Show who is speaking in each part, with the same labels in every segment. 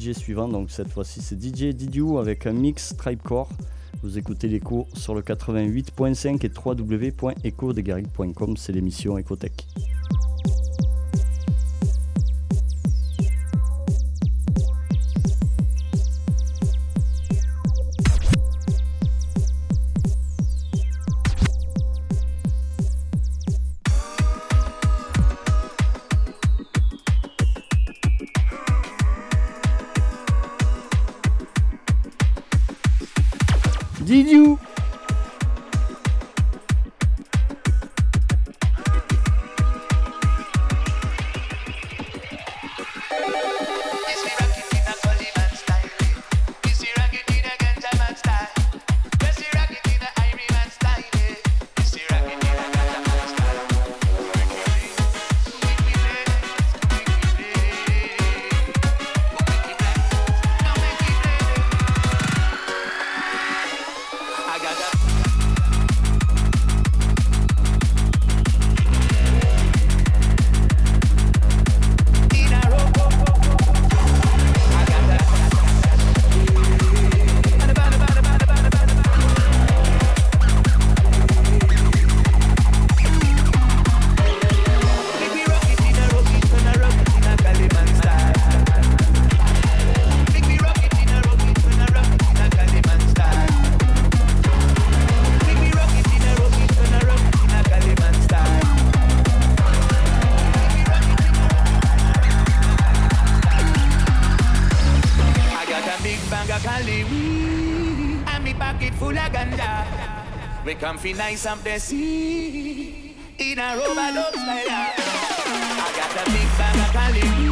Speaker 1: DJ suivant, donc cette fois-ci c'est DJ Didiou avec un mix Tribecore. Vous écoutez l'écho sur le 88.5 et www.ecodegaric.com, c'est l'émission Ecotech.
Speaker 2: Fi nice up the sea in a rubber dub style. I got a big bag of Cali.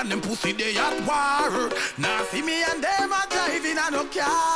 Speaker 3: And them pussy they at war. Now see me and them a driving a no car.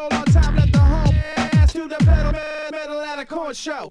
Speaker 4: roll on time, let the home ass do the pedal, metal at a corn show.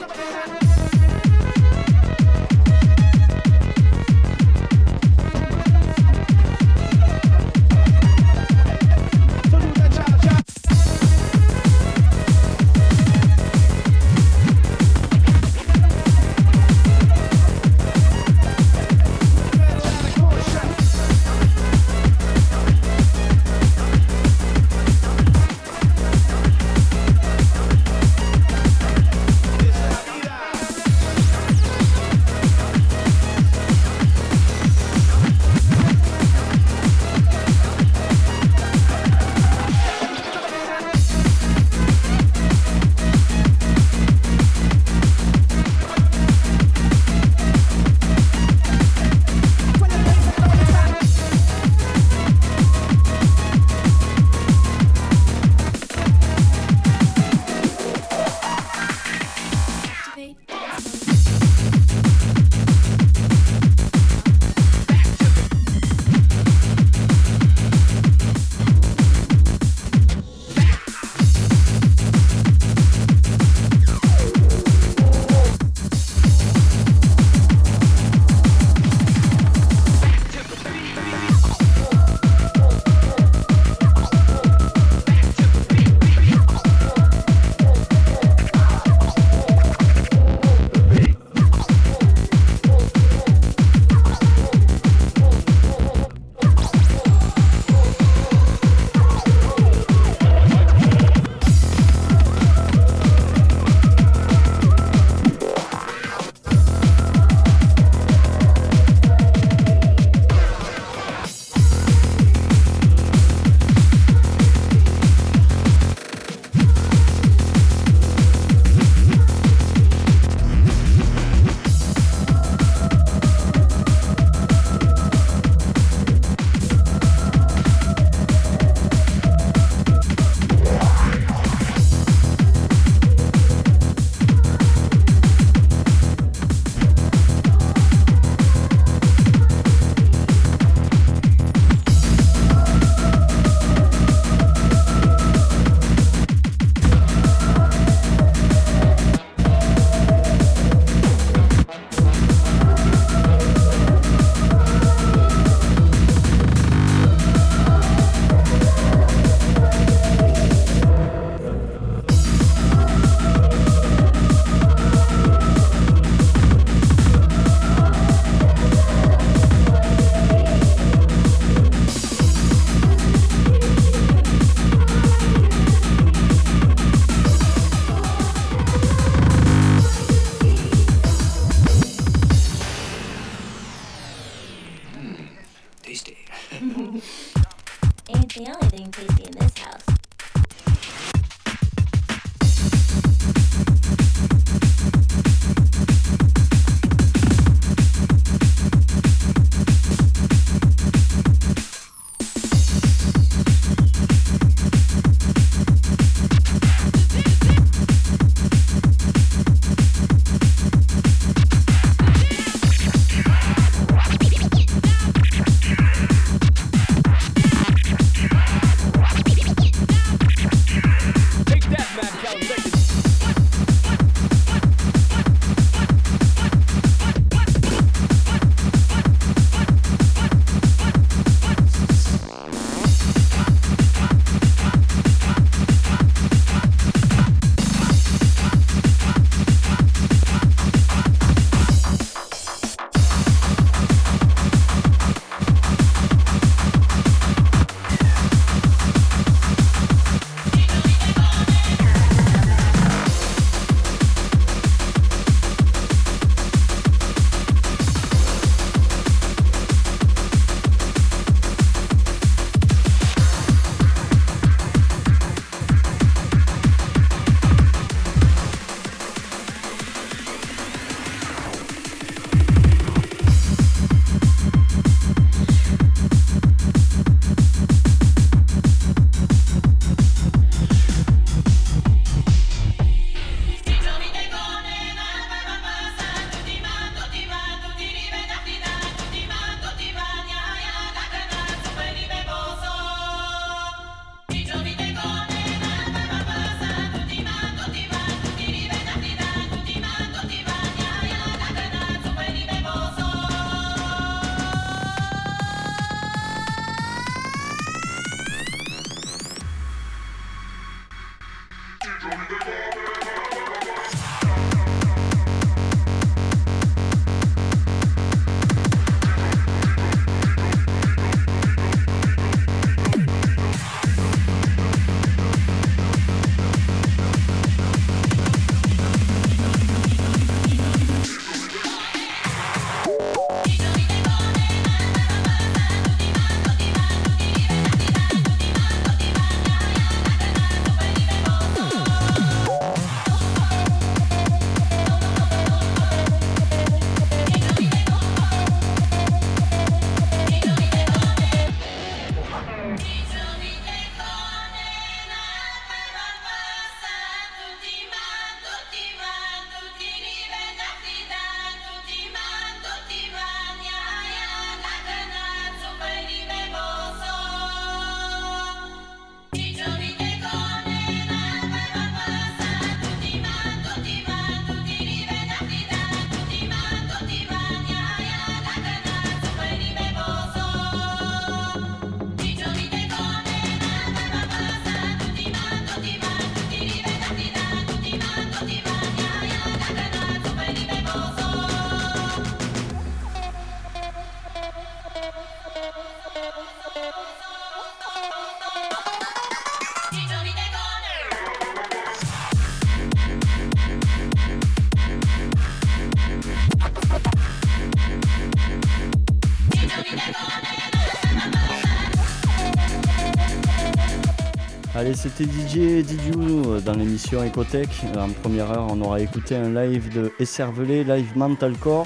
Speaker 1: Allez, c'était DJ Didiou euh, dans l'émission Ecotech. En première heure, on aura écouté un live de Esservelé, live Mentalcore.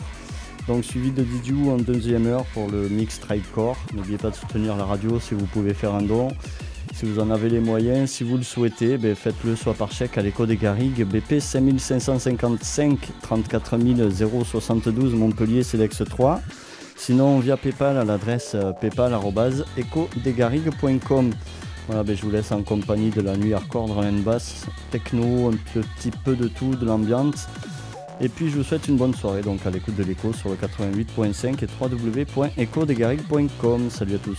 Speaker 1: Donc suivi de Didiou en deuxième heure pour le mix Tribecore. N'oubliez pas de soutenir la radio si vous pouvez faire un don. Si vous en avez les moyens, si vous le souhaitez, ben, faites-le soit par chèque à l'écho des Garrigues, BP 5555 34 072 Montpellier Cedex 3. Sinon via PayPal à l'adresse euh, paypal.ecodesgarrigues.com. Voilà, ben, je vous laisse en compagnie de la nuit hardcore, drum and bass, techno, un petit peu de tout, de l'ambiance. Et puis je vous souhaite une bonne soirée donc à l'écoute de l'écho sur le 88.5 et www.ecodesgarrigues.com. Salut à tous.